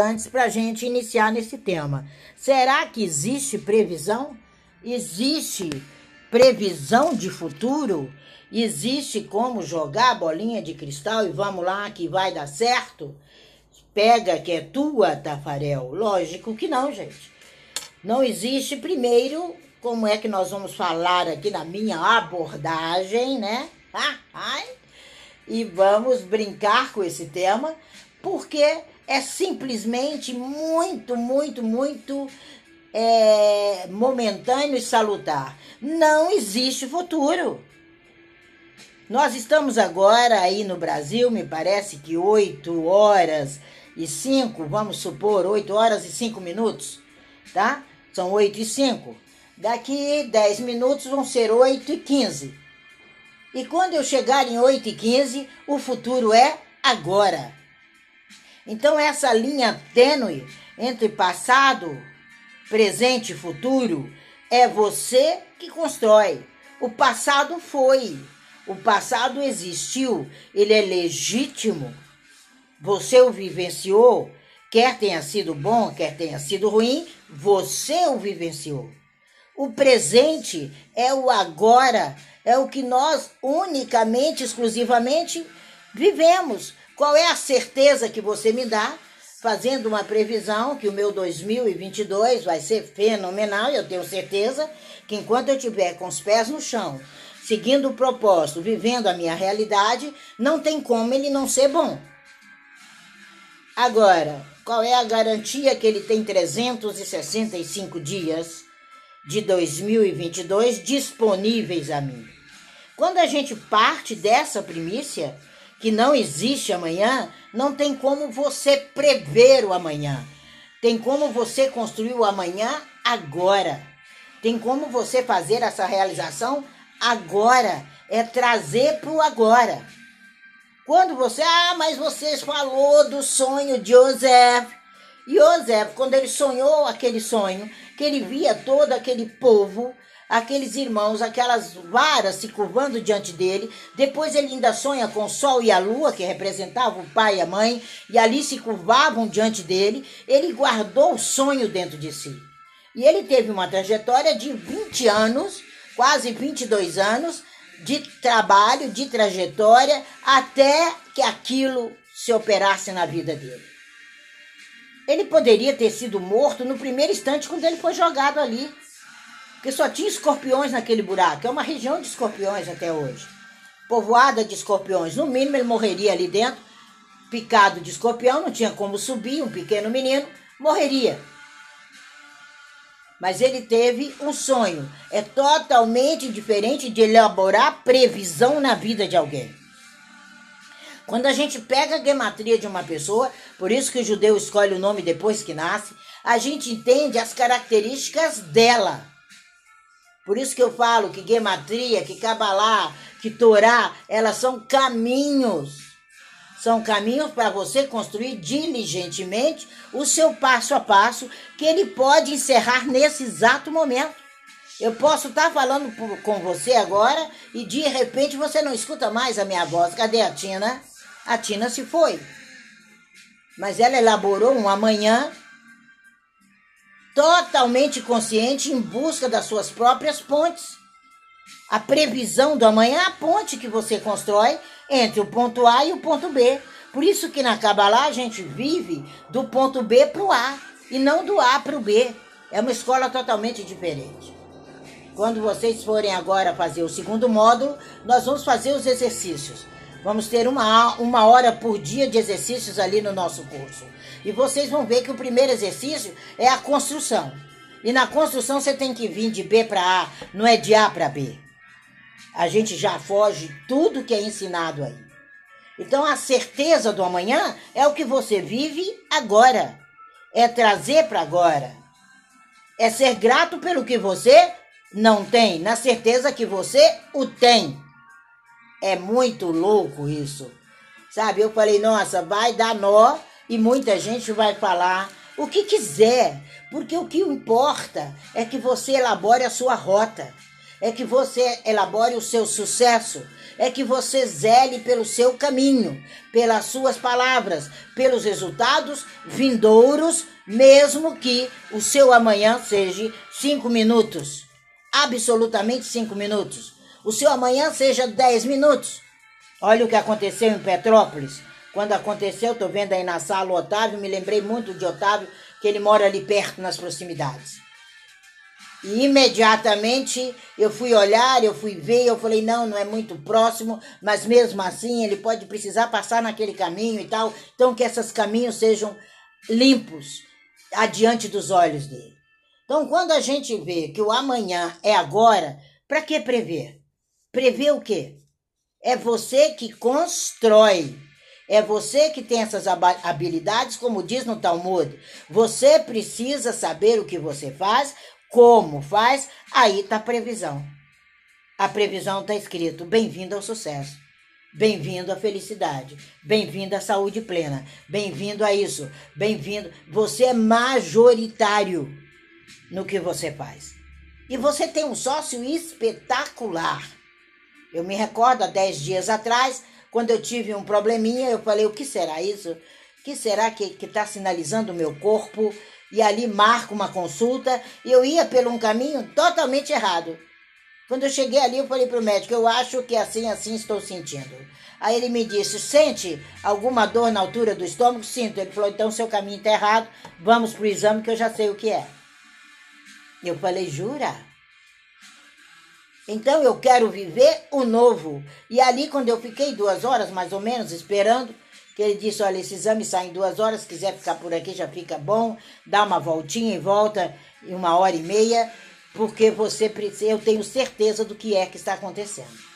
importantes para a gente iniciar nesse tema. Será que existe previsão? Existe previsão de futuro? Existe como jogar a bolinha de cristal e vamos lá que vai dar certo? Pega que é tua, Tafarel. Lógico que não, gente. Não existe, primeiro, como é que nós vamos falar aqui na minha abordagem, né? Ai, e vamos brincar com esse tema, porque é simplesmente muito, muito, muito é, momentâneo e salutar. Não existe futuro. Nós estamos agora aí no Brasil, me parece que 8 horas e 5, vamos supor, 8 horas e 5 minutos, tá? São 8 e 5. Daqui 10 minutos vão ser 8 e 15. E quando eu chegar em 8 e 15, o futuro é agora. Então, essa linha tênue entre passado, presente e futuro é você que constrói. O passado foi, o passado existiu, ele é legítimo. Você o vivenciou, quer tenha sido bom, quer tenha sido ruim, você o vivenciou. O presente é o agora é o que nós unicamente, exclusivamente vivemos. Qual é a certeza que você me dá? Fazendo uma previsão que o meu 2022 vai ser fenomenal, eu tenho certeza que enquanto eu estiver com os pés no chão, seguindo o propósito, vivendo a minha realidade, não tem como ele não ser bom. Agora, qual é a garantia que ele tem 365 dias de 2022 disponíveis a mim. Quando a gente parte dessa primícia, que não existe amanhã, não tem como você prever o amanhã. Tem como você construir o amanhã agora. Tem como você fazer essa realização agora. É trazer para o agora. Quando você, ah, mas você falou do sonho de José. José, quando ele sonhou aquele sonho, que ele via todo aquele povo, aqueles irmãos, aquelas varas se curvando diante dele. Depois ele ainda sonha com o sol e a lua, que representavam o pai e a mãe, e ali se curvavam diante dele. Ele guardou o sonho dentro de si. E ele teve uma trajetória de 20 anos, quase 22 anos, de trabalho, de trajetória, até que aquilo se operasse na vida dele. Ele poderia ter sido morto no primeiro instante quando ele foi jogado ali. Porque só tinha escorpiões naquele buraco. É uma região de escorpiões até hoje. Povoada de escorpiões. No mínimo ele morreria ali dentro. Picado de escorpião, não tinha como subir. Um pequeno menino morreria. Mas ele teve um sonho. É totalmente diferente de elaborar previsão na vida de alguém. Quando a gente pega a gematria de uma pessoa, por isso que o judeu escolhe o nome depois que nasce, a gente entende as características dela. Por isso que eu falo que gematria, que cabalá, que torá, elas são caminhos. São caminhos para você construir diligentemente o seu passo a passo, que ele pode encerrar nesse exato momento. Eu posso estar tá falando com você agora e de repente você não escuta mais a minha voz. Cadê a Tina? A Tina se foi. Mas ela elaborou um amanhã totalmente consciente em busca das suas próprias pontes. A previsão do amanhã é a ponte que você constrói entre o ponto A e o ponto B. Por isso que na Kabbalah a gente vive do ponto B para o A e não do A para o B. É uma escola totalmente diferente. Quando vocês forem agora fazer o segundo módulo, nós vamos fazer os exercícios. Vamos ter uma, uma hora por dia de exercícios ali no nosso curso. E vocês vão ver que o primeiro exercício é a construção. E na construção você tem que vir de B para A, não é de A para B. A gente já foge tudo que é ensinado aí. Então a certeza do amanhã é o que você vive agora. É trazer para agora. É ser grato pelo que você não tem, na certeza que você o tem. É muito louco isso. Sabe? Eu falei, nossa, vai dar nó e muita gente vai falar o que quiser, porque o que importa é que você elabore a sua rota, é que você elabore o seu sucesso, é que você zele pelo seu caminho, pelas suas palavras, pelos resultados vindouros, mesmo que o seu amanhã seja cinco minutos. Absolutamente cinco minutos. O seu amanhã seja dez minutos. Olha o que aconteceu em Petrópolis. Quando aconteceu, estou vendo aí na sala o Otávio, me lembrei muito de Otávio, que ele mora ali perto, nas proximidades. E imediatamente eu fui olhar, eu fui ver, eu falei, não, não é muito próximo, mas mesmo assim ele pode precisar passar naquele caminho e tal. Então que esses caminhos sejam limpos adiante dos olhos dele. Então quando a gente vê que o amanhã é agora, para que prever? Prever o quê? É você que constrói. É você que tem essas habilidades, como diz no Talmud. Você precisa saber o que você faz, como faz, aí está a previsão. A previsão está escrito: bem-vindo ao sucesso. Bem-vindo à felicidade. Bem-vindo à saúde plena. Bem-vindo a isso. Bem-vindo. Você é majoritário no que você faz. E você tem um sócio espetacular. Eu me recordo há 10 dias atrás, quando eu tive um probleminha, eu falei: o que será isso? O que será que está sinalizando o meu corpo? e ali marco uma consulta, e eu ia por um caminho totalmente errado. Quando eu cheguei ali, eu falei para o médico, eu acho que assim, assim estou sentindo. Aí ele me disse, sente alguma dor na altura do estômago? Sinto. Ele falou, então seu caminho está errado, vamos para o exame que eu já sei o que é. Eu falei, jura? Então eu quero viver o novo. E ali, quando eu fiquei duas horas mais ou menos esperando, que ele disse: olha, esse exame sai em duas horas, se quiser ficar por aqui já fica bom, dá uma voltinha e volta em uma hora e meia, porque você precisa, eu tenho certeza do que é que está acontecendo.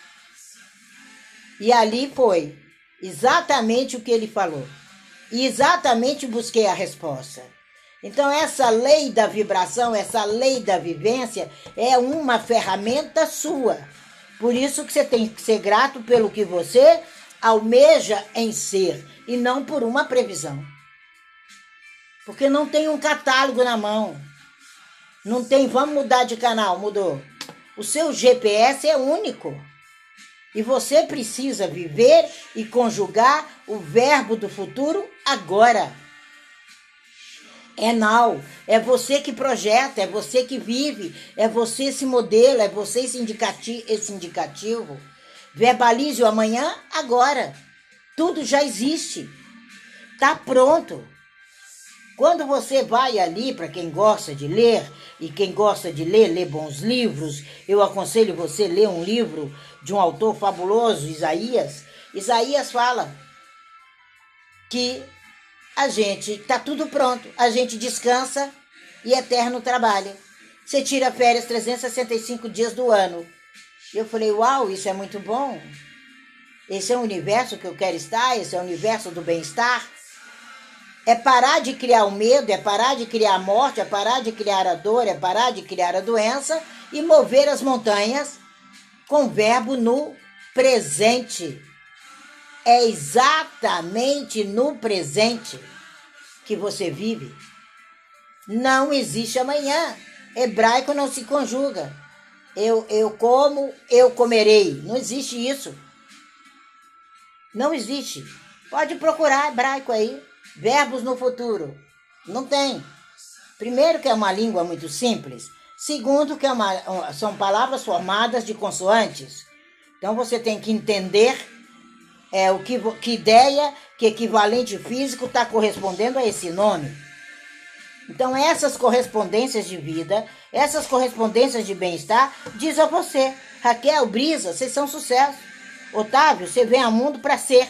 E ali foi exatamente o que ele falou. E exatamente busquei a resposta. Então, essa lei da vibração, essa lei da vivência é uma ferramenta sua. Por isso que você tem que ser grato pelo que você almeja em ser e não por uma previsão. Porque não tem um catálogo na mão. Não tem, vamos mudar de canal, mudou. O seu GPS é único. E você precisa viver e conjugar o verbo do futuro agora. É now, é você que projeta, é você que vive, é você esse modelo, é você esse indicativo. Esse indicativo. Verbalize o amanhã agora. Tudo já existe. Tá pronto. Quando você vai ali, para quem gosta de ler, e quem gosta de ler, ler bons livros, eu aconselho você a ler um livro de um autor fabuloso, Isaías. Isaías fala que a gente tá tudo pronto, a gente descansa e eterno trabalha. Você tira férias 365 dias do ano. Eu falei, uau, isso é muito bom. Esse é o universo que eu quero estar, esse é o universo do bem-estar. É parar de criar o medo, é parar de criar a morte, é parar de criar a dor, é parar de criar a doença e mover as montanhas com verbo no presente. É exatamente no presente que você vive. Não existe amanhã. Hebraico não se conjuga. Eu, eu como, eu comerei. Não existe isso. Não existe. Pode procurar hebraico aí. Verbos no futuro. Não tem. Primeiro, que é uma língua muito simples. Segundo, que é uma, são palavras formadas de consoantes. Então você tem que entender é, o que, que ideia, que equivalente físico está correspondendo a esse nome. Então, essas correspondências de vida, essas correspondências de bem-estar, diz a você, Raquel, Brisa, vocês são sucesso. Otávio, você vem ao mundo para ser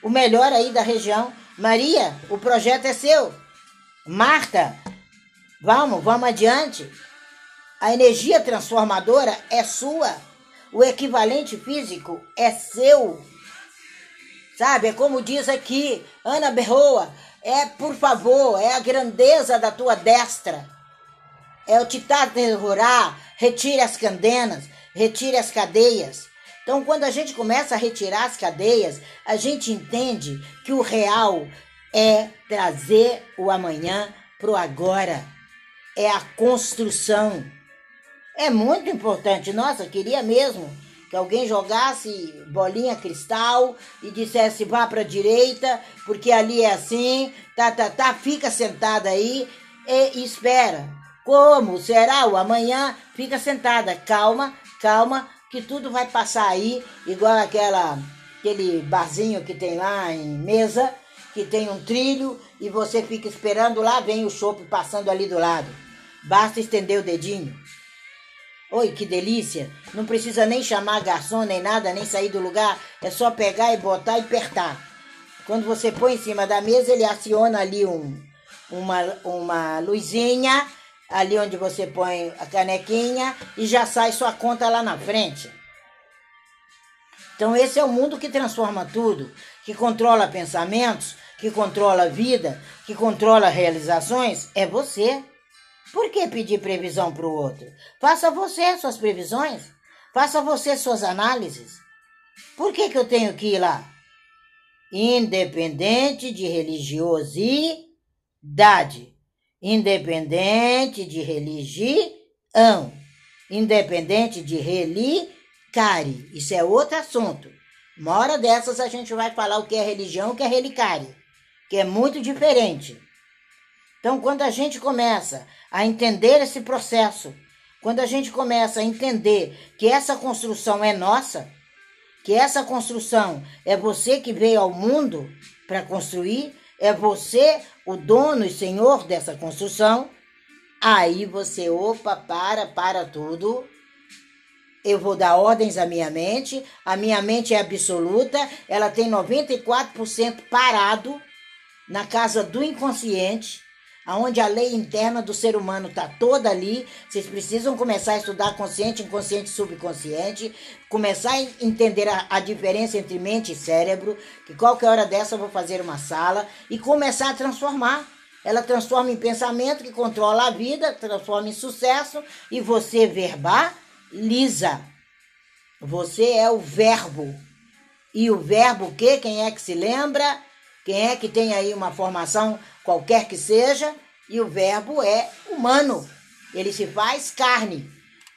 o melhor aí da região. Maria, o projeto é seu. Marta, vamos, vamos adiante. A energia transformadora é sua. O equivalente físico é seu. Sabe? É como diz aqui, Ana Berroa, é por favor, é a grandeza da tua destra. É o titar terrorá, retire as candenas, retire as cadeias. Então, quando a gente começa a retirar as cadeias, a gente entende que o real é trazer o amanhã para o agora. É a construção. É muito importante. Nossa, queria mesmo que alguém jogasse bolinha cristal e dissesse vá para a direita, porque ali é assim, tá, tá, tá, fica sentada aí e espera. Como será o amanhã? Fica sentada, calma, calma, que tudo vai passar aí, igual aquela aquele barzinho que tem lá em mesa, que tem um trilho e você fica esperando lá, vem o chopp passando ali do lado. Basta estender o dedinho. Oi, que delícia! Não precisa nem chamar garçom, nem nada, nem sair do lugar. É só pegar e botar e apertar. Quando você põe em cima da mesa, ele aciona ali um, uma, uma luzinha, ali onde você põe a canequinha, e já sai sua conta lá na frente. Então, esse é o mundo que transforma tudo, que controla pensamentos, que controla vida, que controla realizações, é você. Por que pedir previsão para o outro? Faça você suas previsões. Faça você suas análises. Por que, que eu tenho que ir lá? Independente de religiosidade. Independente de religião. Independente de relicare. Isso é outro assunto. Uma hora dessas a gente vai falar o que é religião e o que é relicare. Que é muito diferente. Então, quando a gente começa a entender esse processo, quando a gente começa a entender que essa construção é nossa, que essa construção é você que veio ao mundo para construir, é você o dono e senhor dessa construção, aí você, opa, para, para tudo. Eu vou dar ordens à minha mente, a minha mente é absoluta, ela tem 94% parado na casa do inconsciente aonde a lei interna do ser humano está toda ali. Vocês precisam começar a estudar consciente, inconsciente, subconsciente, começar a entender a, a, diferença entre mente e cérebro, que qualquer hora dessa eu vou fazer uma sala e começar a transformar. Ela transforma em pensamento que controla a vida, transforma em sucesso e você verbaliza. Você é o verbo. E o verbo que? Quem é que se lembra? Quem é que tem aí uma formação qualquer que seja, e o Verbo é humano. Ele se faz carne.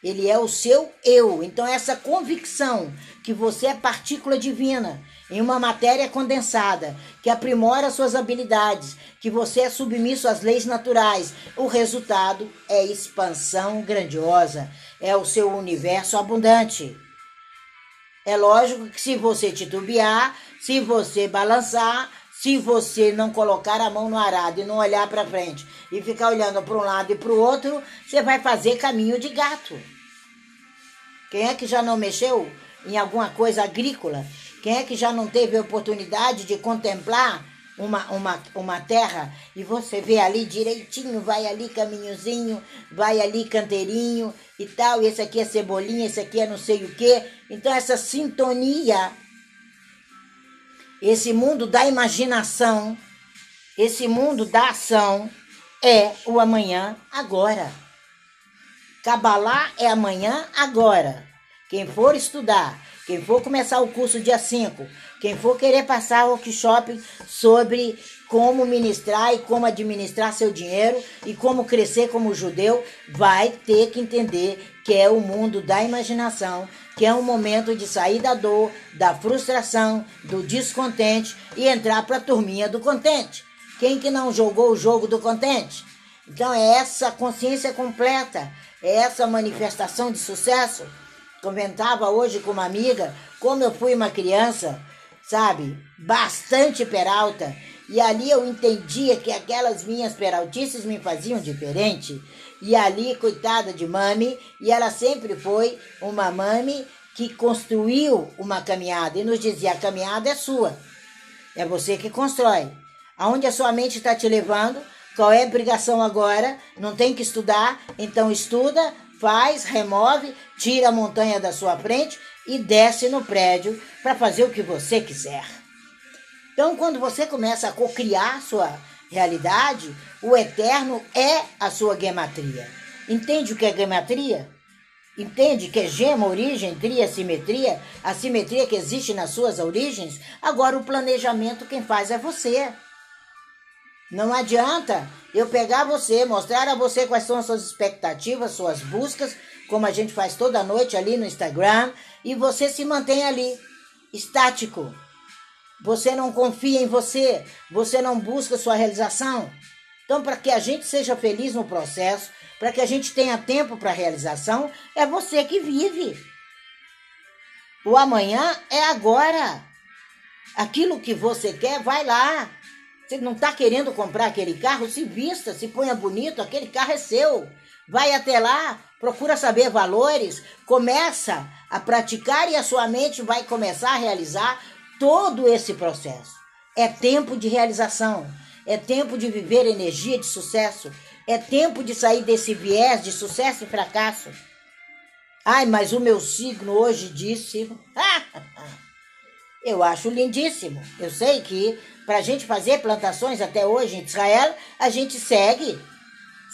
Ele é o seu eu. Então, essa convicção que você é partícula divina em uma matéria condensada, que aprimora suas habilidades, que você é submisso às leis naturais, o resultado é expansão grandiosa, é o seu universo abundante. É lógico que se você titubear, se você balançar, se você não colocar a mão no arado e não olhar para frente e ficar olhando para um lado e para o outro, você vai fazer caminho de gato. Quem é que já não mexeu em alguma coisa agrícola? Quem é que já não teve oportunidade de contemplar uma, uma, uma terra e você vê ali direitinho, vai ali caminhozinho, vai ali canteirinho e tal, esse aqui é cebolinha, esse aqui é não sei o que. Então essa sintonia esse mundo da imaginação, esse mundo da ação é o amanhã agora. Cabalá é amanhã agora. Quem for estudar, quem for começar o curso dia 5, quem for querer passar workshop sobre como ministrar e como administrar seu dinheiro e como crescer como judeu, vai ter que entender que é o mundo da imaginação, que é um momento de sair da dor, da frustração, do descontente e entrar para a turminha do contente. Quem que não jogou o jogo do contente? Então é essa consciência completa, é essa manifestação de sucesso. Comentava hoje com uma amiga como eu fui uma criança, sabe, bastante peralta, e ali eu entendia que aquelas minhas peraltices me faziam diferente e ali, coitada de mami, e ela sempre foi uma mami que construiu uma caminhada e nos dizia: a caminhada é sua, é você que constrói. Aonde a sua mente está te levando? Qual é a obrigação agora? Não tem que estudar, então estuda, faz, remove, tira a montanha da sua frente e desce no prédio para fazer o que você quiser. Então, quando você começa a cocriar sua realidade, o eterno é a sua gematria. Entende o que é gematria? Entende que é gema, origem, tria, simetria, a simetria que existe nas suas origens? Agora o planejamento quem faz é você. Não adianta eu pegar você, mostrar a você quais são as suas expectativas, suas buscas, como a gente faz toda noite ali no Instagram, e você se mantém ali, estático. Você não confia em você, você não busca sua realização. Então, para que a gente seja feliz no processo, para que a gente tenha tempo para realização, é você que vive. O amanhã é agora. Aquilo que você quer, vai lá. Você não está querendo comprar aquele carro, se vista, se ponha bonito, aquele carro é seu. Vai até lá, procura saber valores, começa a praticar e a sua mente vai começar a realizar todo esse processo. É tempo de realização, é tempo de viver energia de sucesso, é tempo de sair desse viés de sucesso e fracasso. Ai, mas o meu signo hoje disse. Eu acho lindíssimo. Eu sei que para a gente fazer plantações até hoje em Israel, a gente segue.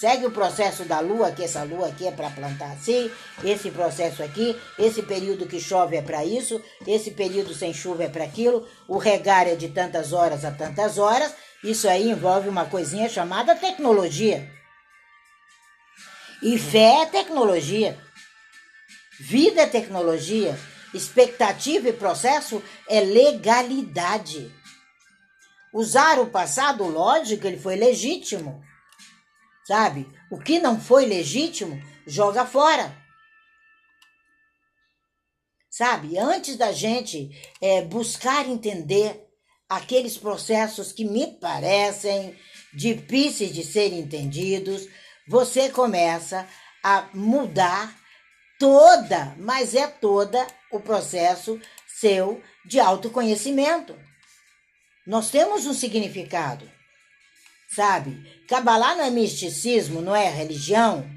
Segue o processo da lua, que essa lua aqui é para plantar assim, esse processo aqui, esse período que chove é para isso, esse período sem chuva é para aquilo, o regar é de tantas horas a tantas horas. Isso aí envolve uma coisinha chamada tecnologia. E fé é tecnologia. Vida é tecnologia. Expectativa e processo é legalidade. Usar o passado, lógico, ele foi legítimo. Sabe? O que não foi legítimo, joga fora. Sabe? Antes da gente é, buscar entender aqueles processos que me parecem difíceis de serem entendidos, você começa a mudar toda, mas é toda o processo seu de autoconhecimento. Nós temos um significado, sabe? Kabbalah não é misticismo, não é religião.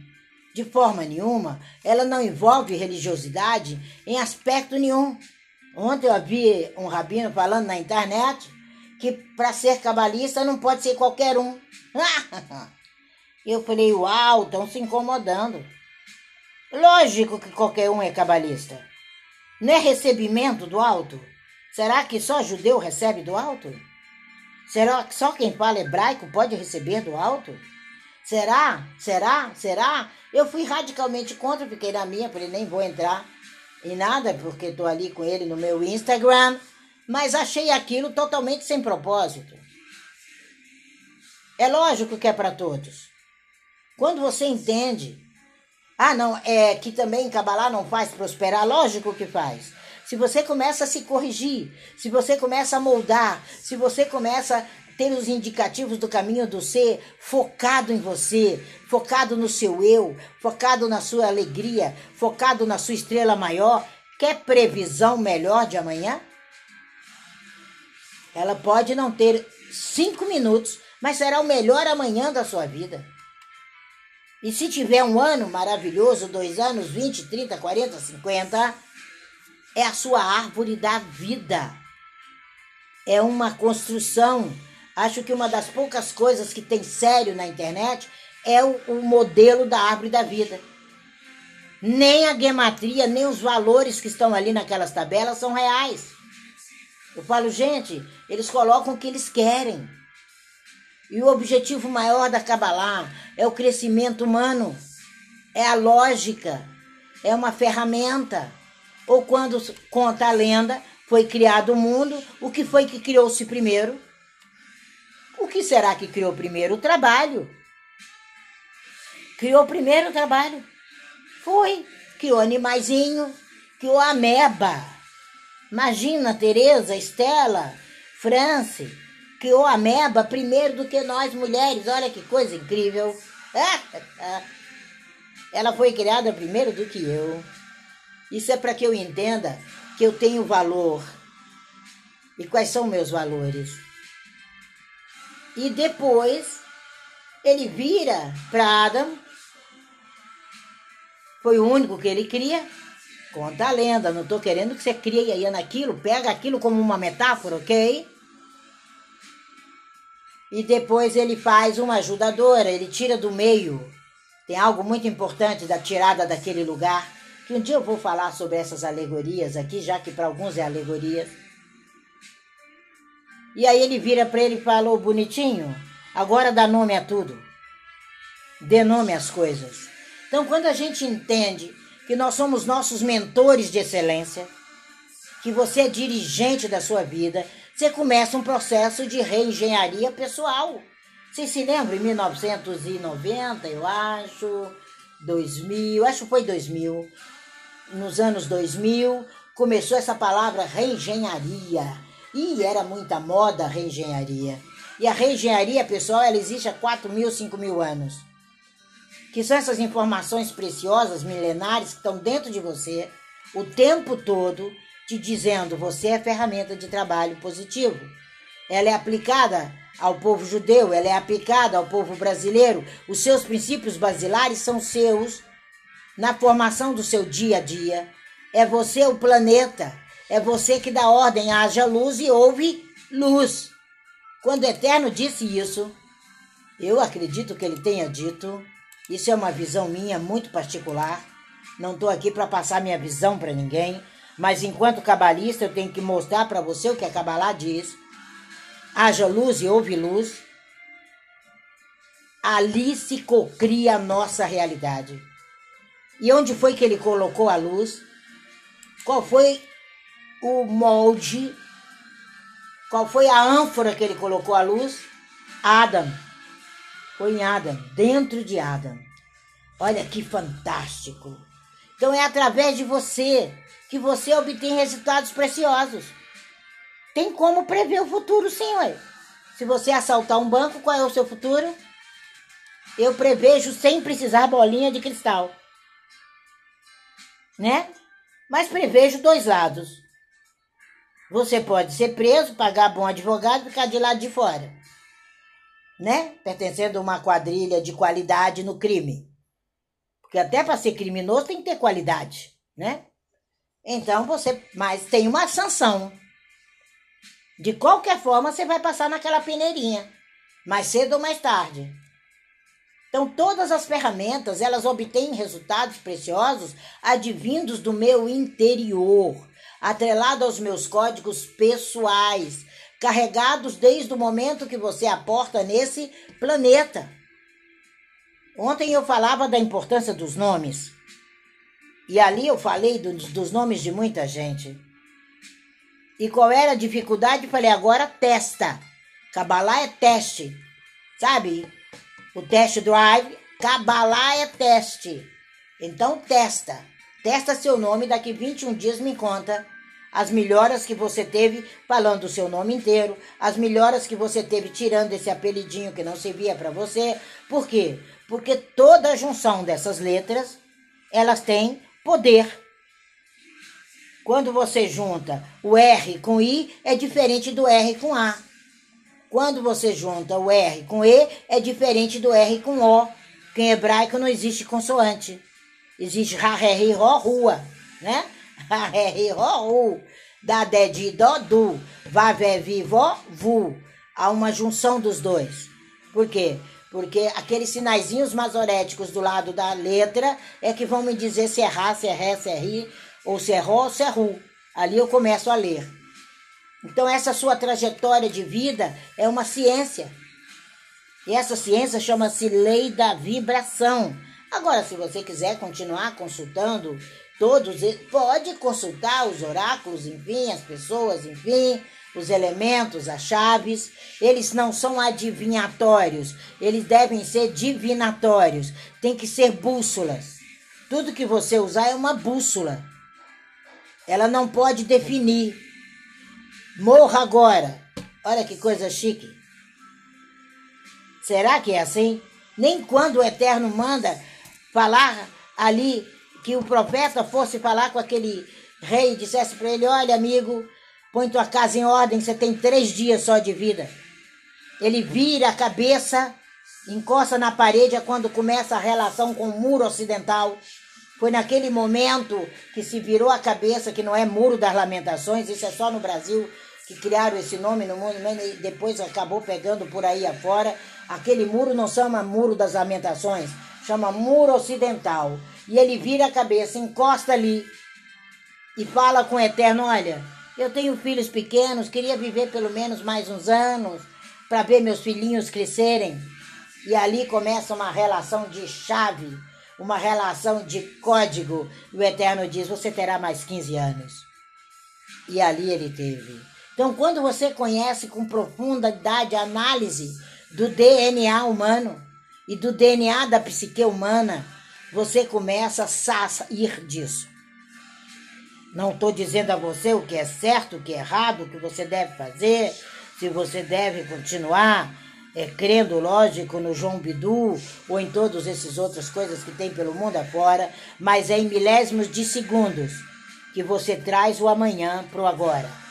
De forma nenhuma, ela não envolve religiosidade em aspecto nenhum. Ontem eu vi um rabino falando na internet que para ser cabalista não pode ser qualquer um. eu falei, uau, estão se incomodando. Lógico que qualquer um é cabalista. Não é recebimento do alto? Será que só judeu recebe do alto? Será que só quem fala hebraico pode receber do alto? Será? Será? Será? Eu fui radicalmente contra, fiquei na minha, falei, nem vou entrar em nada, porque estou ali com ele no meu Instagram, mas achei aquilo totalmente sem propósito. É lógico que é para todos. Quando você entende ah, não, é que também Cabalá não faz prosperar, lógico que faz. Se você começa a se corrigir, se você começa a moldar, se você começa a ter os indicativos do caminho do ser focado em você, focado no seu eu, focado na sua alegria, focado na sua estrela maior, quer previsão melhor de amanhã? Ela pode não ter cinco minutos, mas será o melhor amanhã da sua vida. E se tiver um ano maravilhoso, dois anos, 20, 30, 40, 50, é a sua árvore da vida. É uma construção. Acho que uma das poucas coisas que tem sério na internet é o, o modelo da árvore da vida. Nem a gematria, nem os valores que estão ali naquelas tabelas são reais. Eu falo, gente, eles colocam o que eles querem. E o objetivo maior da Kabbalah é o crescimento humano, é a lógica, é uma ferramenta. Ou quando conta a lenda, foi criado o mundo, o que foi que criou-se primeiro? O que será que criou primeiro? O trabalho. Criou primeiro o trabalho. Foi. Criou animaizinho, criou ameba. Imagina, Tereza, Estela, France criou ameba primeiro do que nós mulheres. Olha que coisa incrível. Ela foi criada primeiro do que eu. Isso é para que eu entenda que eu tenho valor. E quais são meus valores? E depois ele vira para Adam. Foi o único que ele cria. Conta a lenda, não estou querendo que você crie aí naquilo, pega aquilo como uma metáfora, ok? e depois ele faz uma ajudadora, ele tira do meio. Tem algo muito importante da tirada daquele lugar, que um dia eu vou falar sobre essas alegorias aqui, já que para alguns é alegoria. E aí ele vira para ele e falou, bonitinho, Agora dá nome a tudo. Dê nome às coisas. Então, quando a gente entende que nós somos nossos mentores de excelência, que você é dirigente da sua vida, você começa um processo de reengenharia pessoal. Você se lembra em 1990, eu acho, 2000, acho que foi 2000, nos anos 2000, começou essa palavra reengenharia. E era muita moda a reengenharia. E a reengenharia, pessoal, ela existe há 4 mil, 5 mil anos. Que são essas informações preciosas, milenares, que estão dentro de você o tempo todo, te dizendo: você é ferramenta de trabalho positivo. Ela é aplicada ao povo judeu, ela é aplicada ao povo brasileiro. Os seus princípios basilares são seus na formação do seu dia a dia. É você o planeta, é você que dá ordem, haja luz e houve luz. Quando o Eterno disse isso, eu acredito que ele tenha dito, isso é uma visão minha muito particular. Não estou aqui para passar minha visão para ninguém, mas enquanto cabalista eu tenho que mostrar para você o que a Cabalá diz haja luz e houve luz, ali se cocria a nossa realidade. E onde foi que ele colocou a luz? Qual foi o molde? Qual foi a ânfora que ele colocou a luz? Adam. Foi em Adam, dentro de Adam. Olha que fantástico. Então é através de você que você obtém resultados preciosos. Tem como prever o futuro, sim, ué. Se você assaltar um banco, qual é o seu futuro? Eu prevejo sem precisar bolinha de cristal. Né? Mas prevejo dois lados. Você pode ser preso, pagar bom advogado e ficar de lado de fora. Né? Pertencendo a uma quadrilha de qualidade no crime. Porque até para ser criminoso tem que ter qualidade, né? Então você, mas tem uma sanção. De qualquer forma, você vai passar naquela peneirinha, mais cedo ou mais tarde. Então, todas as ferramentas, elas obtêm resultados preciosos advindos do meu interior, atrelado aos meus códigos pessoais, carregados desde o momento que você aporta nesse planeta. Ontem eu falava da importância dos nomes. E ali eu falei do, dos nomes de muita gente. E qual era a dificuldade? Falei, agora testa. Cabalá é teste. Sabe? O teste drive, Cabalá é teste. Então testa. Testa seu nome, daqui 21 dias me conta as melhoras que você teve falando o seu nome inteiro, as melhoras que você teve tirando esse apelidinho que não servia para você. Por quê? Porque toda a junção dessas letras, elas têm poder. Quando você junta o R com I, é diferente do R com A. Quando você junta o R com E, é diferente do R com O. Que em hebraico não existe consoante. Existe ra, ré, ri, ró, rua, né? Ra, ré, ri, ró, ru. Da, dé, di, dó, du. Vá, vé, vi, vó, vu. Há uma junção dos dois. Por quê? Porque aqueles sinaizinhos masoréticos do lado da letra é que vão me dizer se é rá, se é ré, se é ri, ou se é ró ou se é ru. Ali eu começo a ler. Então, essa sua trajetória de vida é uma ciência. E essa ciência chama-se lei da vibração. Agora, se você quiser continuar consultando todos, pode consultar os oráculos, enfim, as pessoas, enfim, os elementos, as chaves. Eles não são adivinhatórios, eles devem ser divinatórios. Tem que ser bússolas. Tudo que você usar é uma bússola. Ela não pode definir. Morra agora. Olha que coisa chique. Será que é assim? Nem quando o Eterno manda falar ali que o profeta fosse falar com aquele rei e dissesse para ele: Olha, amigo, põe tua casa em ordem, você tem três dias só de vida. Ele vira a cabeça, encosta na parede é quando começa a relação com o muro ocidental. Foi naquele momento que se virou a cabeça, que não é Muro das Lamentações, isso é só no Brasil que criaram esse nome no mundo, e depois acabou pegando por aí afora. Aquele muro não chama Muro das Lamentações, chama Muro Ocidental. E ele vira a cabeça, encosta ali e fala com o Eterno: Olha, eu tenho filhos pequenos, queria viver pelo menos mais uns anos. para ver meus filhinhos crescerem. E ali começa uma relação de chave, uma relação de código. E o Eterno diz: Você terá mais 15 anos. E ali ele teve. Então, quando você conhece com profundidade a análise do DNA humano e do DNA da psique humana, você começa a sair disso. Não estou dizendo a você o que é certo, o que é errado, o que você deve fazer, se você deve continuar é, crendo, lógico, no João Bidu ou em todas essas outras coisas que tem pelo mundo afora, mas é em milésimos de segundos que você traz o amanhã para o agora.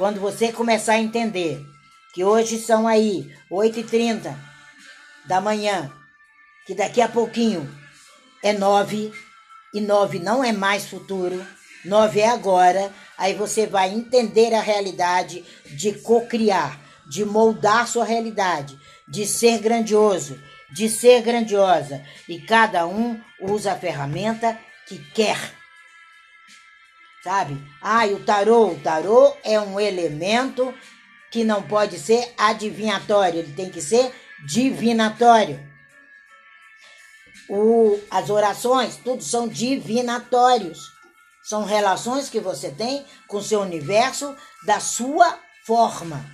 Quando você começar a entender que hoje são aí 8h30 da manhã, que daqui a pouquinho é 9 e 9 não é mais futuro, 9 é agora, aí você vai entender a realidade de cocriar de moldar sua realidade, de ser grandioso, de ser grandiosa. E cada um usa a ferramenta que quer. Sabe? Ah, e o tarô. O tarô é um elemento que não pode ser adivinhatório, ele tem que ser divinatório. O, as orações, tudo são divinatórios. São relações que você tem com o seu universo da sua forma.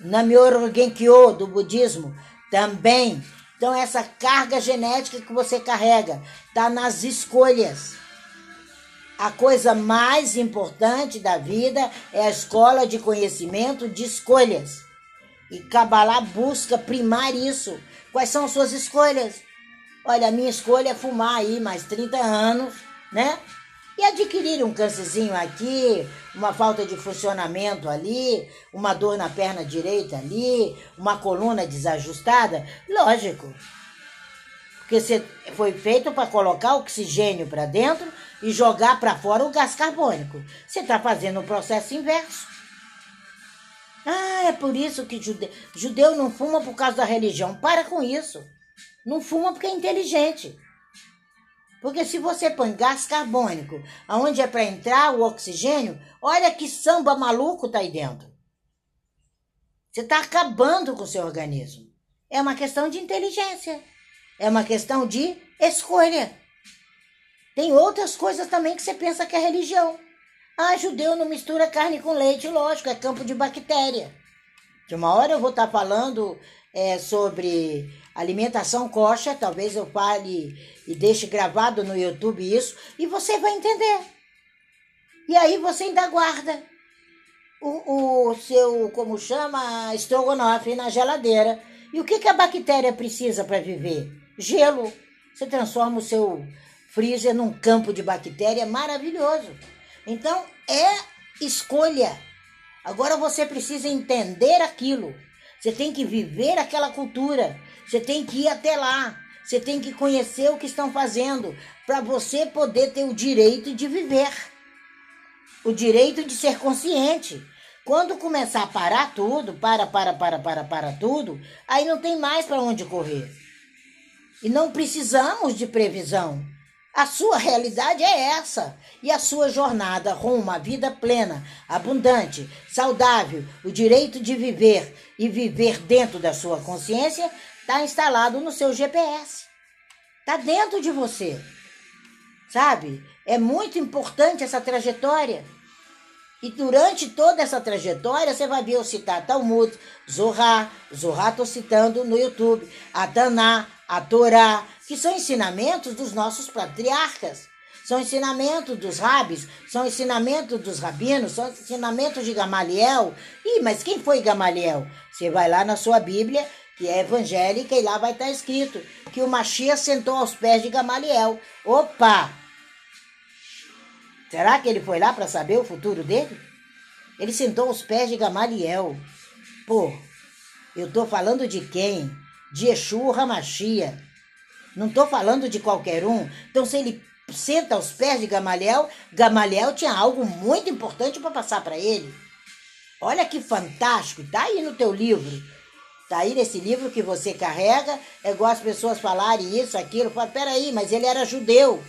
Namyoho Genkyo, do budismo, também. Então, essa carga genética que você carrega está nas escolhas. A coisa mais importante da vida é a escola de conhecimento de escolhas. E Kabbalah busca primar isso. Quais são suas escolhas? Olha, a minha escolha é fumar aí mais 30 anos, né? e adquirir um câncerzinho aqui, uma falta de funcionamento ali, uma dor na perna direita ali, uma coluna desajustada, lógico. Porque você foi feito para colocar oxigênio para dentro e jogar para fora o gás carbônico. Você está fazendo o processo inverso. Ah, é por isso que judeu, judeu não fuma por causa da religião. Para com isso. Não fuma porque é inteligente. Porque se você põe gás carbônico, aonde é para entrar o oxigênio, olha que samba maluco tá aí dentro. Você está acabando com o seu organismo. É uma questão de inteligência. É uma questão de escolha. Tem outras coisas também que você pensa que é religião. Ah, judeu não mistura carne com leite, lógico, é campo de bactéria. De uma hora eu vou estar tá falando é, sobre alimentação coxa, talvez eu fale e deixe gravado no YouTube isso, e você vai entender. E aí você ainda guarda o, o seu, como chama, estrogonofe na geladeira. E o que, que a bactéria precisa para viver? Gelo. Você transforma o seu freezer num campo de bactéria maravilhoso. Então, é escolha. Agora você precisa entender aquilo. Você tem que viver aquela cultura. Você tem que ir até lá. Você tem que conhecer o que estão fazendo para você poder ter o direito de viver. O direito de ser consciente. Quando começar a parar tudo, para, para, para, para, para tudo, aí não tem mais para onde correr. E não precisamos de previsão. A sua realidade é essa. E a sua jornada rumo à vida plena, abundante, saudável, o direito de viver e viver dentro da sua consciência está instalado no seu GPS. Está dentro de você. Sabe? É muito importante essa trajetória. E durante toda essa trajetória, você vai ver eu citar Talmud, Zohar, Zohar estou citando no YouTube, a Daná, a Torá, que são ensinamentos dos nossos patriarcas, são ensinamentos dos rabis, são ensinamentos dos rabinos, são ensinamentos de Gamaliel. Ih, mas quem foi Gamaliel? Você vai lá na sua Bíblia, que é evangélica, e lá vai estar escrito que o Machia sentou aos pés de Gamaliel. Opa! Será que ele foi lá para saber o futuro dele? Ele sentou aos pés de Gamaliel. Pô, eu tô falando de quem? De Exu Ramachia. Não estou falando de qualquer um. Então, se ele senta aos pés de Gamaliel, Gamaliel tinha algo muito importante para passar para ele. Olha que fantástico, tá aí no teu livro. Tá aí nesse livro que você carrega, é igual as pessoas falarem isso, aquilo. Fala, peraí, mas ele era judeu.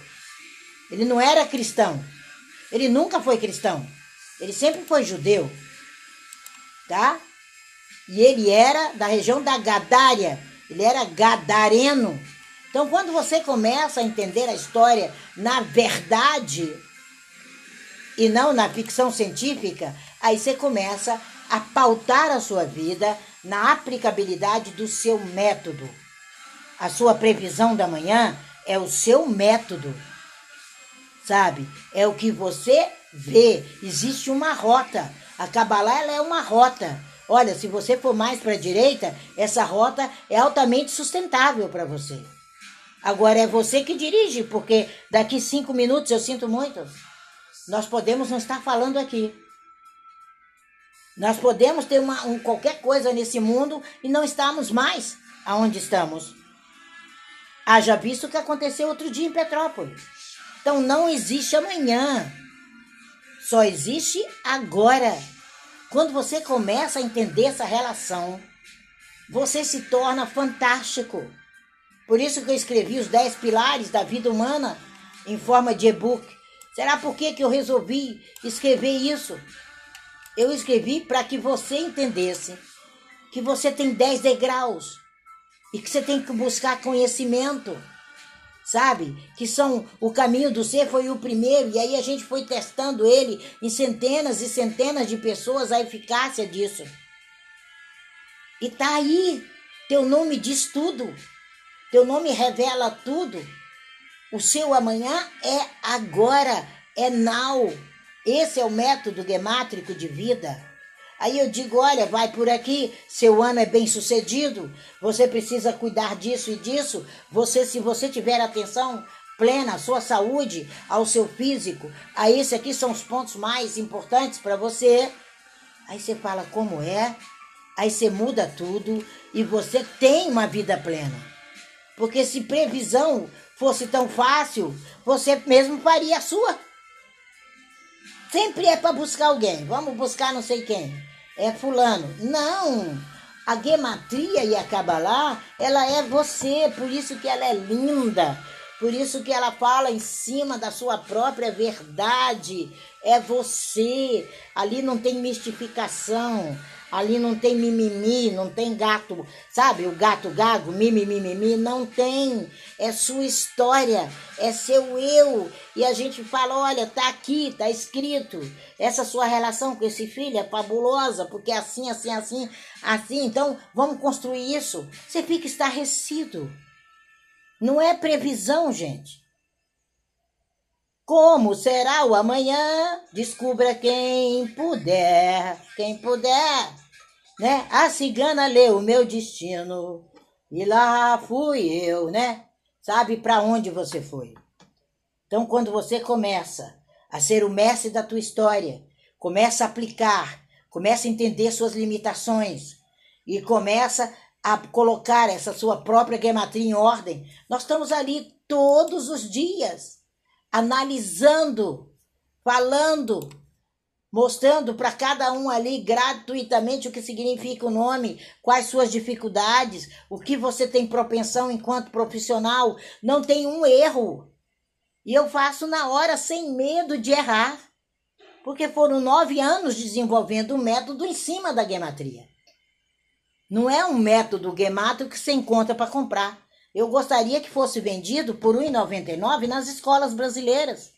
Ele não era cristão. Ele nunca foi cristão. Ele sempre foi judeu. Tá? E ele era da região da Gadária, ele era gadareno. Então, quando você começa a entender a história na verdade e não na ficção científica, aí você começa a pautar a sua vida na aplicabilidade do seu método. A sua previsão da manhã é o seu método, sabe? É o que você vê. Existe uma rota. A Kabbalah ela é uma rota. Olha, se você for mais para a direita, essa rota é altamente sustentável para você. Agora é você que dirige, porque daqui cinco minutos eu sinto muito. Nós podemos não estar falando aqui. Nós podemos ter uma, um, qualquer coisa nesse mundo e não estarmos mais aonde estamos. Haja visto o que aconteceu outro dia em Petrópolis. Então não existe amanhã. Só existe agora. Quando você começa a entender essa relação, você se torna fantástico. Por isso que eu escrevi os 10 pilares da vida humana em forma de e-book. Será por que, que eu resolvi escrever isso? Eu escrevi para que você entendesse que você tem 10 degraus e que você tem que buscar conhecimento sabe? Que são o caminho do ser foi o primeiro e aí a gente foi testando ele em centenas e centenas de pessoas a eficácia disso. E tá aí, teu nome diz tudo. Teu nome revela tudo. O seu amanhã é agora, é now. Esse é o método gemátrico de vida. Aí eu digo: olha, vai por aqui, seu ano é bem sucedido, você precisa cuidar disso e disso. Você, se você tiver atenção plena à sua saúde, ao seu físico, aí esse aqui são os pontos mais importantes para você. Aí você fala como é, aí você muda tudo e você tem uma vida plena. Porque se previsão fosse tão fácil, você mesmo faria a sua. Sempre é para buscar alguém. Vamos buscar não sei quem é fulano. Não! A gematria e a Kabbalah, ela é você, por isso que ela é linda. Por isso que ela fala em cima da sua própria verdade. É você. Ali não tem mistificação. Ali não tem mimimi, não tem gato, sabe? O gato gago, mimimi, não tem. É sua história, é seu eu. E a gente fala: olha, tá aqui, tá escrito. Essa sua relação com esse filho é fabulosa, porque é assim, assim, assim, assim. Então, vamos construir isso. Você fica estarrecido. Não é previsão, gente. Como será o amanhã? Descubra quem puder, quem puder. Né? A cigana leu o meu destino e lá fui eu, né? Sabe para onde você foi. Então, quando você começa a ser o mestre da tua história, começa a aplicar, começa a entender suas limitações e começa a colocar essa sua própria gematria em ordem, nós estamos ali todos os dias analisando, falando, mostrando para cada um ali gratuitamente o que significa o nome, quais suas dificuldades, o que você tem propensão enquanto profissional. Não tem um erro. E eu faço na hora sem medo de errar, porque foram nove anos desenvolvendo o um método em cima da gematria. Não é um método gemático que você encontra para comprar. Eu gostaria que fosse vendido por R$ 1,99 nas escolas brasileiras.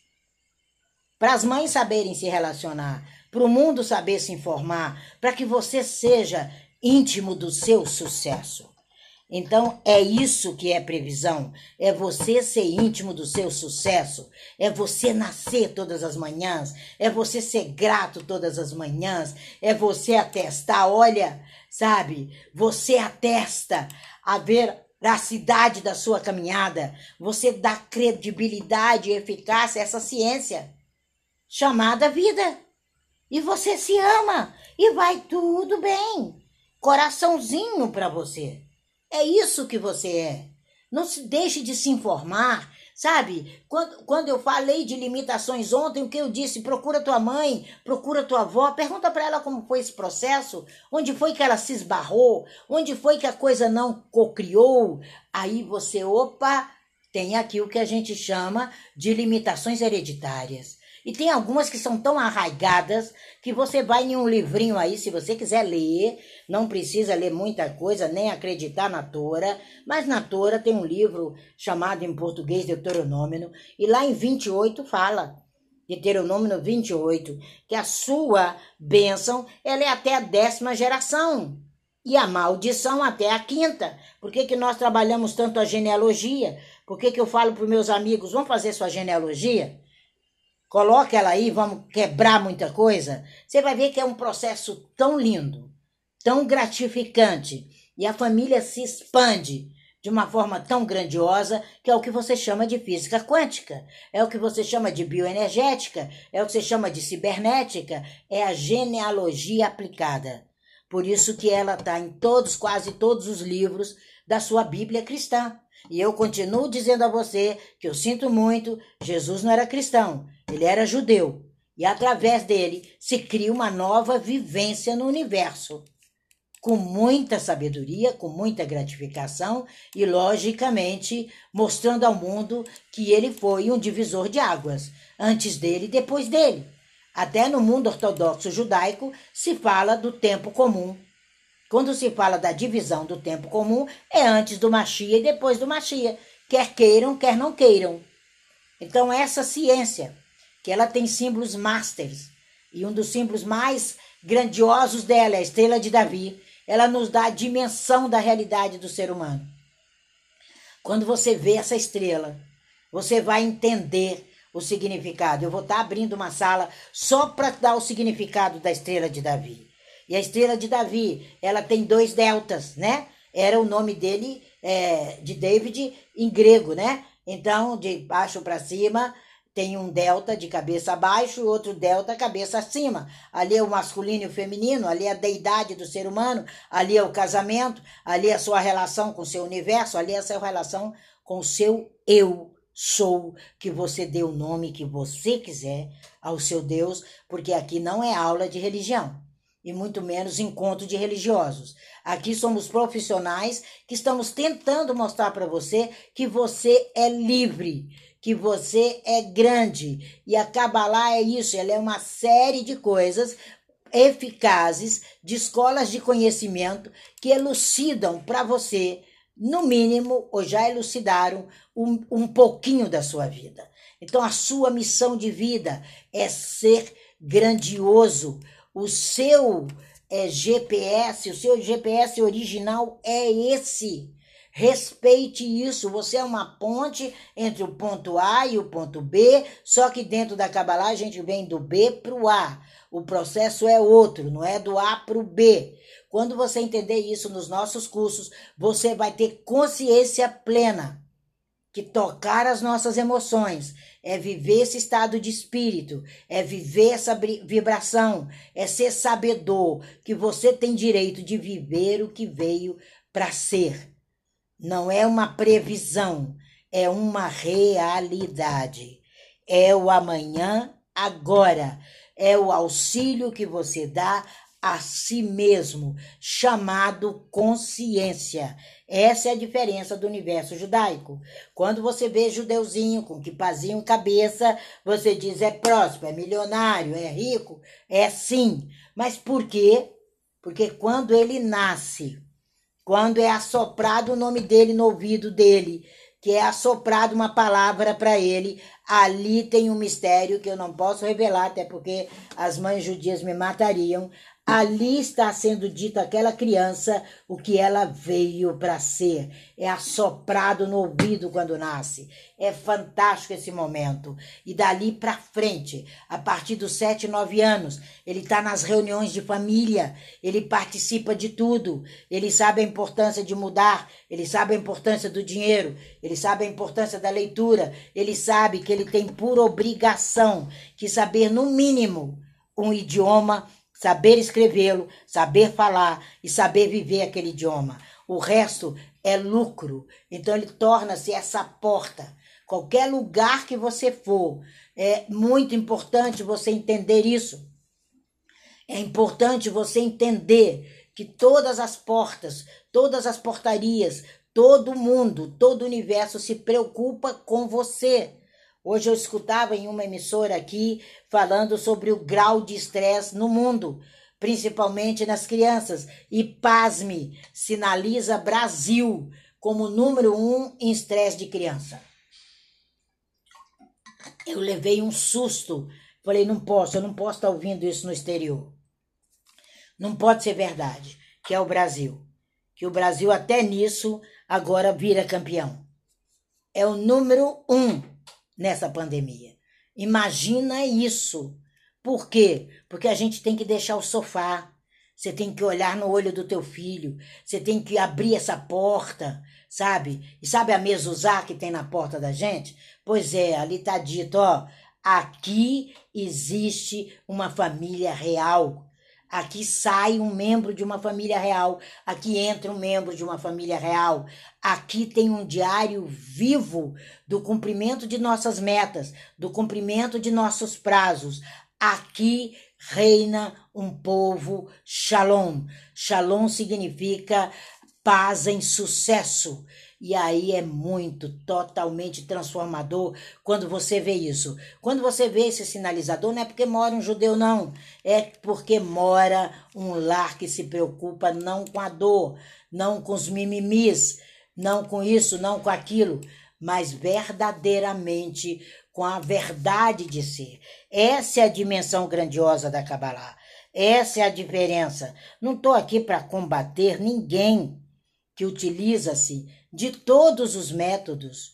Para as mães saberem se relacionar, para o mundo saber se informar, para que você seja íntimo do seu sucesso. Então, é isso que é previsão. É você ser íntimo do seu sucesso. É você nascer todas as manhãs. É você ser grato todas as manhãs. É você atestar. Olha, sabe? Você atesta a ver cidade da sua caminhada. Você dá credibilidade e eficácia a essa ciência chamada vida. E você se ama e vai tudo bem. Coraçãozinho para você. É isso que você é. Não se deixe de se informar, sabe? Quando, quando eu falei de limitações ontem, o que eu disse? Procura tua mãe, procura tua avó, pergunta para ela como foi esse processo, onde foi que ela se esbarrou, onde foi que a coisa não cocriou. Aí você, opa, tem aqui o que a gente chama de limitações hereditárias. E tem algumas que são tão arraigadas que você vai em um livrinho aí, se você quiser ler, não precisa ler muita coisa, nem acreditar na Tora, mas na Tora tem um livro chamado em português Deuteronômio, e lá em 28 fala, Deuteronômio 28, que a sua bênção ela é até a décima geração e a maldição até a quinta. Por que, que nós trabalhamos tanto a genealogia? Por que, que eu falo para os meus amigos, vamos fazer sua genealogia? Coloque ela aí, vamos quebrar muita coisa. Você vai ver que é um processo tão lindo, tão gratificante. E a família se expande de uma forma tão grandiosa que é o que você chama de física quântica, é o que você chama de bioenergética, é o que você chama de cibernética, é a genealogia aplicada. Por isso que ela está em todos, quase todos os livros da sua Bíblia cristã. E eu continuo dizendo a você que eu sinto muito, Jesus não era cristão, ele era judeu. E através dele se cria uma nova vivência no universo. Com muita sabedoria, com muita gratificação e, logicamente, mostrando ao mundo que ele foi um divisor de águas, antes dele e depois dele. Até no mundo ortodoxo judaico se fala do tempo comum quando se fala da divisão do tempo comum, é antes do Machia e depois do Machia, quer queiram, quer não queiram. Então, essa ciência, que ela tem símbolos masters, e um dos símbolos mais grandiosos dela é a estrela de Davi, ela nos dá a dimensão da realidade do ser humano. Quando você vê essa estrela, você vai entender o significado. Eu vou estar abrindo uma sala só para dar o significado da estrela de Davi. E a estrela de Davi, ela tem dois deltas, né? Era o nome dele, é, de David, em grego, né? Então, de baixo para cima, tem um delta de cabeça abaixo e outro delta cabeça acima. Ali é o masculino e o feminino, ali é a deidade do ser humano, ali é o casamento, ali é a sua relação com o seu universo, ali é a sua relação com o seu eu sou, que você dê o nome que você quiser ao seu Deus, porque aqui não é aula de religião e muito menos encontro de religiosos. Aqui somos profissionais que estamos tentando mostrar para você que você é livre, que você é grande. E a Kabbalah é isso, ela é uma série de coisas eficazes de escolas de conhecimento que elucidam para você, no mínimo, ou já elucidaram um, um pouquinho da sua vida. Então, a sua missão de vida é ser grandioso, o seu é, GPS, o seu GPS original é esse. Respeite isso. Você é uma ponte entre o ponto A e o ponto B, só que dentro da Kabbalah a gente vem do B para o A. O processo é outro, não é do A para o B. Quando você entender isso nos nossos cursos, você vai ter consciência plena que tocar as nossas emoções é viver esse estado de espírito, é viver essa vibração, é ser sabedor que você tem direito de viver o que veio para ser. Não é uma previsão, é uma realidade. É o amanhã, agora. É o auxílio que você dá a si mesmo, chamado consciência. Essa é a diferença do universo judaico. Quando você vê judeuzinho com quipazinho cabeça, você diz é próspero, é milionário, é rico, é sim. Mas por quê? Porque quando ele nasce, quando é assoprado o nome dele no ouvido dele, que é assoprado uma palavra para ele, ali tem um mistério que eu não posso revelar, até porque as mães judias me matariam. Ali está sendo dito àquela criança o que ela veio para ser. É assoprado no ouvido quando nasce. É fantástico esse momento. E dali para frente, a partir dos sete, nove anos, ele está nas reuniões de família, ele participa de tudo. Ele sabe a importância de mudar, ele sabe a importância do dinheiro, ele sabe a importância da leitura, ele sabe que ele tem por obrigação que saber, no mínimo, um idioma saber escrevê-lo, saber falar e saber viver aquele idioma. O resto é lucro. Então ele torna-se essa porta. Qualquer lugar que você for, é muito importante você entender isso. É importante você entender que todas as portas, todas as portarias, todo mundo, todo o universo se preocupa com você. Hoje eu escutava em uma emissora aqui falando sobre o grau de estresse no mundo, principalmente nas crianças. E pasme, sinaliza Brasil como número um em estresse de criança. Eu levei um susto. Falei, não posso, eu não posso estar ouvindo isso no exterior. Não pode ser verdade, que é o Brasil. Que o Brasil, até nisso, agora vira campeão. É o número um nessa pandemia. Imagina isso. Por quê? Porque a gente tem que deixar o sofá. Você tem que olhar no olho do teu filho. Você tem que abrir essa porta, sabe? E sabe a mezuzá que tem na porta da gente? Pois é, ali tá dito, ó, aqui existe uma família real. Aqui sai um membro de uma família real, aqui entra um membro de uma família real. Aqui tem um diário vivo do cumprimento de nossas metas, do cumprimento de nossos prazos. Aqui reina um povo shalom. Shalom significa paz em sucesso. E aí é muito, totalmente transformador quando você vê isso. Quando você vê esse sinalizador, não é porque mora um judeu, não. É porque mora um lar que se preocupa não com a dor, não com os mimimis, não com isso, não com aquilo, mas verdadeiramente com a verdade de ser. Essa é a dimensão grandiosa da Kabbalah. Essa é a diferença. Não estou aqui para combater ninguém que utiliza-se de todos os métodos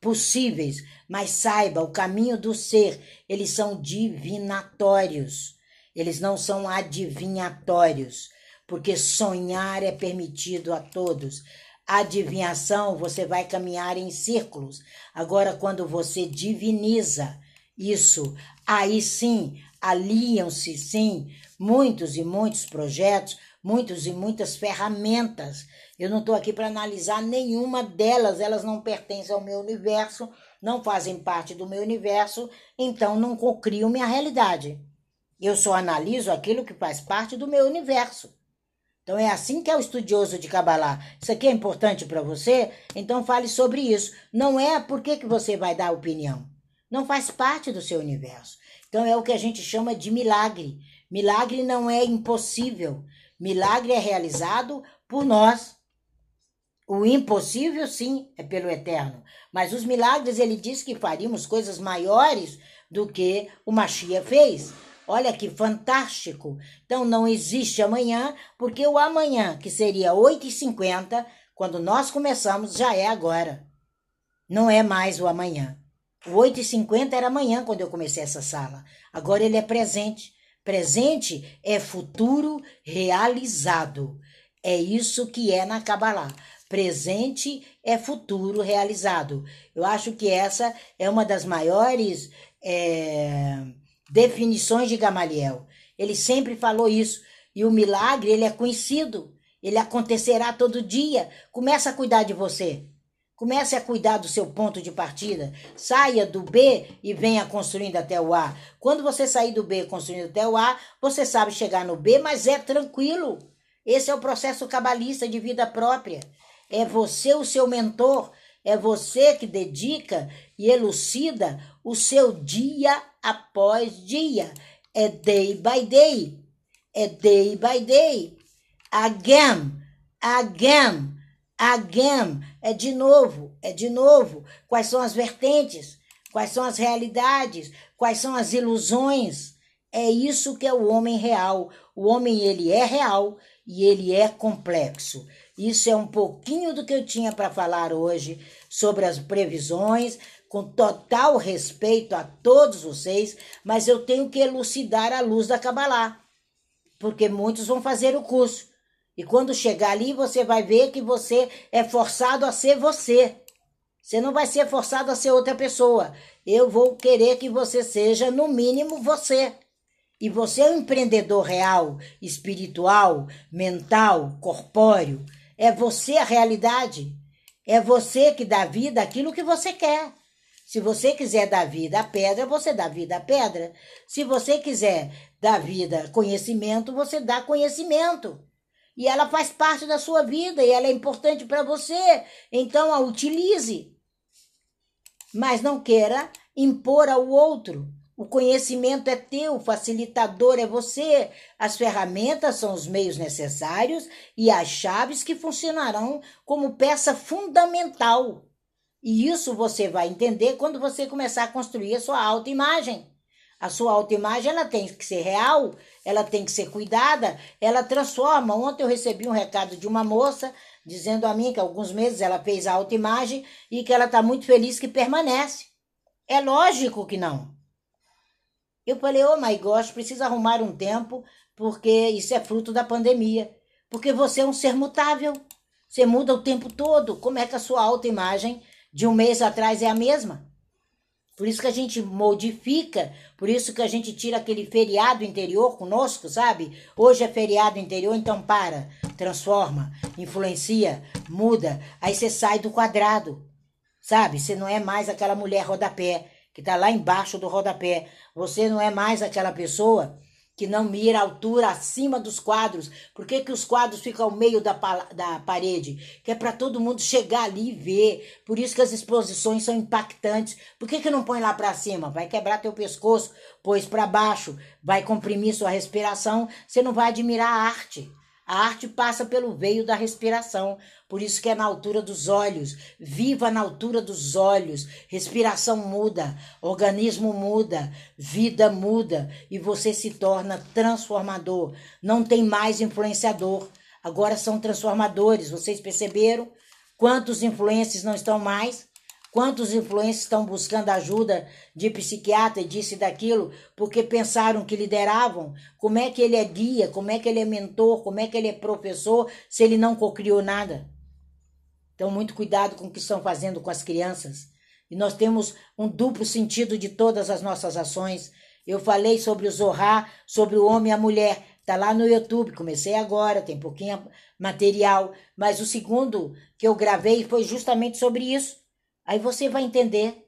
possíveis, mas saiba, o caminho do ser, eles são divinatórios. Eles não são adivinhatórios, porque sonhar é permitido a todos. Adivinhação, você vai caminhar em círculos. Agora, quando você diviniza isso, aí sim, aliam-se sim muitos e muitos projetos, muitos e muitas ferramentas eu não estou aqui para analisar nenhuma delas, elas não pertencem ao meu universo, não fazem parte do meu universo, então não cocrio minha realidade. Eu só analiso aquilo que faz parte do meu universo. Então é assim que é o estudioso de Kabbalah. Isso aqui é importante para você? Então fale sobre isso. Não é por que, que você vai dar opinião. Não faz parte do seu universo. Então é o que a gente chama de milagre. Milagre não é impossível. Milagre é realizado por nós. O impossível, sim, é pelo eterno. Mas os milagres, ele diz que faríamos coisas maiores do que o Machia fez. Olha que fantástico. Então não existe amanhã, porque o amanhã, que seria 8h50, quando nós começamos, já é agora. Não é mais o amanhã. O 8h50 era amanhã quando eu comecei essa sala. Agora ele é presente. Presente é futuro realizado. É isso que é na Kabbalah presente é futuro realizado. Eu acho que essa é uma das maiores é, definições de Gamaliel. Ele sempre falou isso. E o milagre, ele é conhecido. Ele acontecerá todo dia. Comece a cuidar de você. Comece a cuidar do seu ponto de partida. Saia do B e venha construindo até o A. Quando você sair do B construindo até o A, você sabe chegar no B, mas é tranquilo. Esse é o processo cabalista de vida própria. É você o seu mentor, é você que dedica e elucida o seu dia após dia. É day by day. É day by day. Again, again, again. É de novo, é de novo. Quais são as vertentes? Quais são as realidades? Quais são as ilusões? É isso que é o homem real. O homem ele é real e ele é complexo. Isso é um pouquinho do que eu tinha para falar hoje sobre as previsões, com total respeito a todos vocês, mas eu tenho que elucidar a luz da Kabbalah, porque muitos vão fazer o curso. E quando chegar ali, você vai ver que você é forçado a ser você. Você não vai ser forçado a ser outra pessoa. Eu vou querer que você seja, no mínimo, você. E você é um empreendedor real, espiritual, mental, corpóreo. É você a realidade. É você que dá vida àquilo que você quer. Se você quiser dar vida à pedra, você dá vida à pedra. Se você quiser dar vida conhecimento, você dá conhecimento. E ela faz parte da sua vida e ela é importante para você. Então a utilize. Mas não queira impor ao outro. O conhecimento é teu, o facilitador é você. As ferramentas são os meios necessários e as chaves que funcionarão como peça fundamental. E isso você vai entender quando você começar a construir a sua autoimagem. A sua autoimagem ela tem que ser real, ela tem que ser cuidada, ela transforma. Ontem eu recebi um recado de uma moça dizendo a mim que há alguns meses ela fez a autoimagem e que ela está muito feliz que permanece. É lógico que não. Eu falei, oh my gosh, precisa arrumar um tempo, porque isso é fruto da pandemia. Porque você é um ser mutável. Você muda o tempo todo. Como é que a sua autoimagem de um mês atrás é a mesma? Por isso que a gente modifica, por isso que a gente tira aquele feriado interior conosco, sabe? Hoje é feriado interior, então para, transforma, influencia, muda. Aí você sai do quadrado, sabe? Você não é mais aquela mulher rodapé que está lá embaixo do rodapé. Você não é mais aquela pessoa que não mira a altura acima dos quadros. Por que, que os quadros ficam ao meio da, da parede? Que é para todo mundo chegar ali e ver. Por isso que as exposições são impactantes. Por que, que não põe lá para cima? Vai quebrar teu pescoço, pois para baixo, vai comprimir sua respiração, você não vai admirar a arte. A arte passa pelo veio da respiração, por isso que é na altura dos olhos. Viva na altura dos olhos. Respiração muda, organismo muda, vida muda e você se torna transformador. Não tem mais influenciador. Agora são transformadores. Vocês perceberam? Quantos influencers não estão mais? Quantos influencers estão buscando ajuda de psiquiatra e disso e daquilo porque pensaram que lideravam? Como é que ele é guia? Como é que ele é mentor? Como é que ele é professor se ele não cocriou nada? Então, muito cuidado com o que estão fazendo com as crianças. E nós temos um duplo sentido de todas as nossas ações. Eu falei sobre o Zohar, sobre o homem e a mulher. Tá lá no YouTube, comecei agora, tem pouquinho material, mas o segundo que eu gravei foi justamente sobre isso Aí você vai entender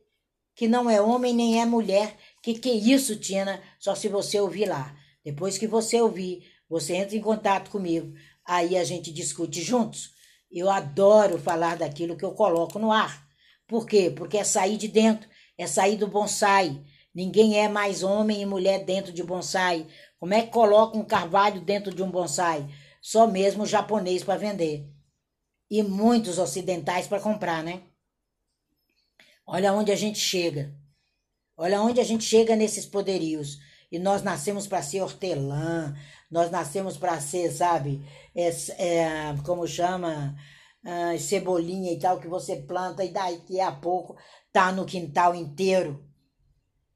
que não é homem nem é mulher. Que que é isso, Tina? Só se você ouvir lá. Depois que você ouvir, você entra em contato comigo. Aí a gente discute juntos. Eu adoro falar daquilo que eu coloco no ar. Por quê? Porque é sair de dentro, é sair do bonsai. Ninguém é mais homem e mulher dentro de bonsai. Como é que coloca um carvalho dentro de um bonsai? Só mesmo japonês para vender. E muitos ocidentais para comprar, né? Olha onde a gente chega. Olha onde a gente chega nesses poderios. E nós nascemos para ser hortelã, nós nascemos para ser, sabe, é, é, como chama, é, cebolinha e tal, que você planta e daqui a pouco tá no quintal inteiro.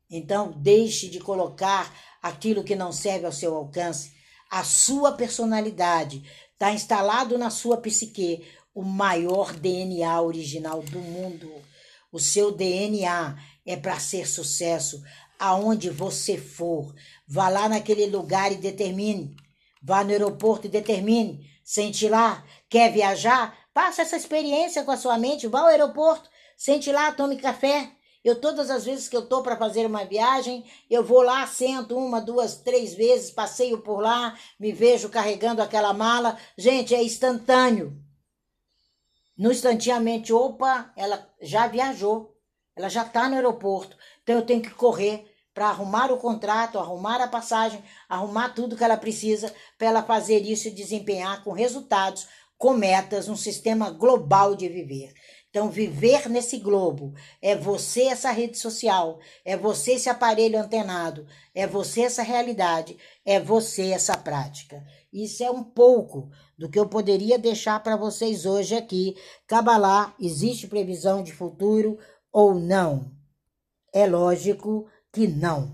Então, deixe de colocar aquilo que não serve ao seu alcance. A sua personalidade está instalado na sua psique, o maior DNA original do mundo. O seu DNA é para ser sucesso aonde você for. Vá lá naquele lugar e determine. Vá no aeroporto e determine. Sente lá. Quer viajar? Passa essa experiência com a sua mente. Vá ao aeroporto. Sente lá, tome café. Eu, todas as vezes que eu tô para fazer uma viagem, eu vou lá, sento uma, duas, três vezes, passeio por lá, me vejo carregando aquela mala. Gente, é instantâneo. No instanteamente, opa, ela já viajou, ela já está no aeroporto, então eu tenho que correr para arrumar o contrato, arrumar a passagem, arrumar tudo que ela precisa para ela fazer isso e desempenhar com resultados, com metas, um sistema global de viver. Então, viver nesse globo é você essa rede social, é você esse aparelho antenado, é você essa realidade, é você essa prática. Isso é um pouco do que eu poderia deixar para vocês hoje aqui. Cabalá, existe previsão de futuro ou não? É lógico que não.